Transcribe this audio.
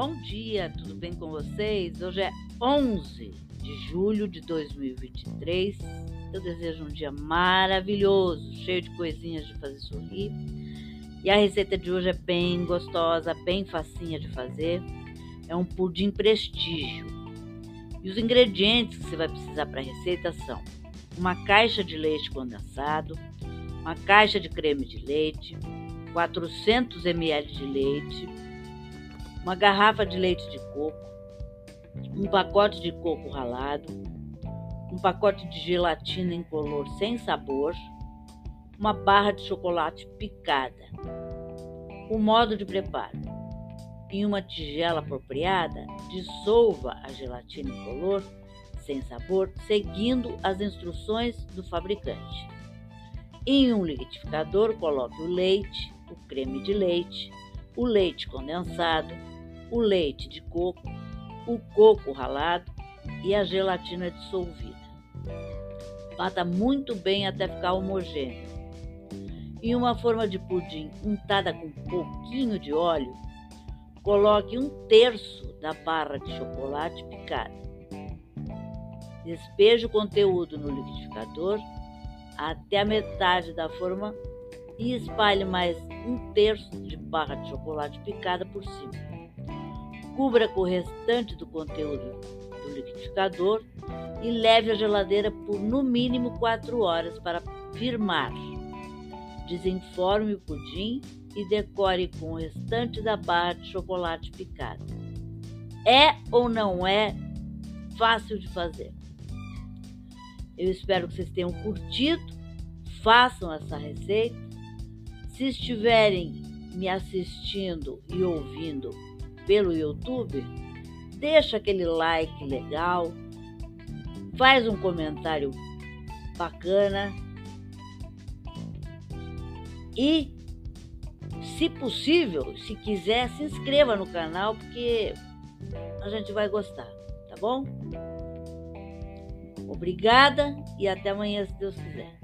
Bom dia, tudo bem com vocês? Hoje é 11 de julho de 2023. Eu desejo um dia maravilhoso, cheio de coisinhas de fazer sorrir. E a receita de hoje é bem gostosa, bem facinha de fazer. É um pudim prestígio. E os ingredientes que você vai precisar para a receita são uma caixa de leite condensado, uma caixa de creme de leite, 400 ml de leite, uma garrafa de leite de coco, um pacote de coco ralado, um pacote de gelatina incolor sem sabor, uma barra de chocolate picada. O modo de preparo: em uma tigela apropriada, dissolva a gelatina incolor sem sabor, seguindo as instruções do fabricante. Em um liquidificador, coloque o leite, o creme de leite, o leite condensado, o leite de coco, o coco ralado e a gelatina dissolvida. Bata muito bem até ficar homogêneo. Em uma forma de pudim untada com um pouquinho de óleo, coloque um terço da barra de chocolate picada. Despeje o conteúdo no liquidificador até a metade da forma e espalhe mais um terço de barra de chocolate picada por cima. Cubra com o restante do conteúdo do liquidificador e leve à geladeira por no mínimo 4 horas para firmar. Desenforme o pudim e decore com o restante da barra de chocolate picado. É ou não é fácil de fazer? Eu espero que vocês tenham curtido. Façam essa receita. Se estiverem me assistindo e ouvindo pelo YouTube, deixa aquele like legal, faz um comentário bacana e, se possível, se quiser, se inscreva no canal porque a gente vai gostar, tá bom? Obrigada e até amanhã, se Deus quiser.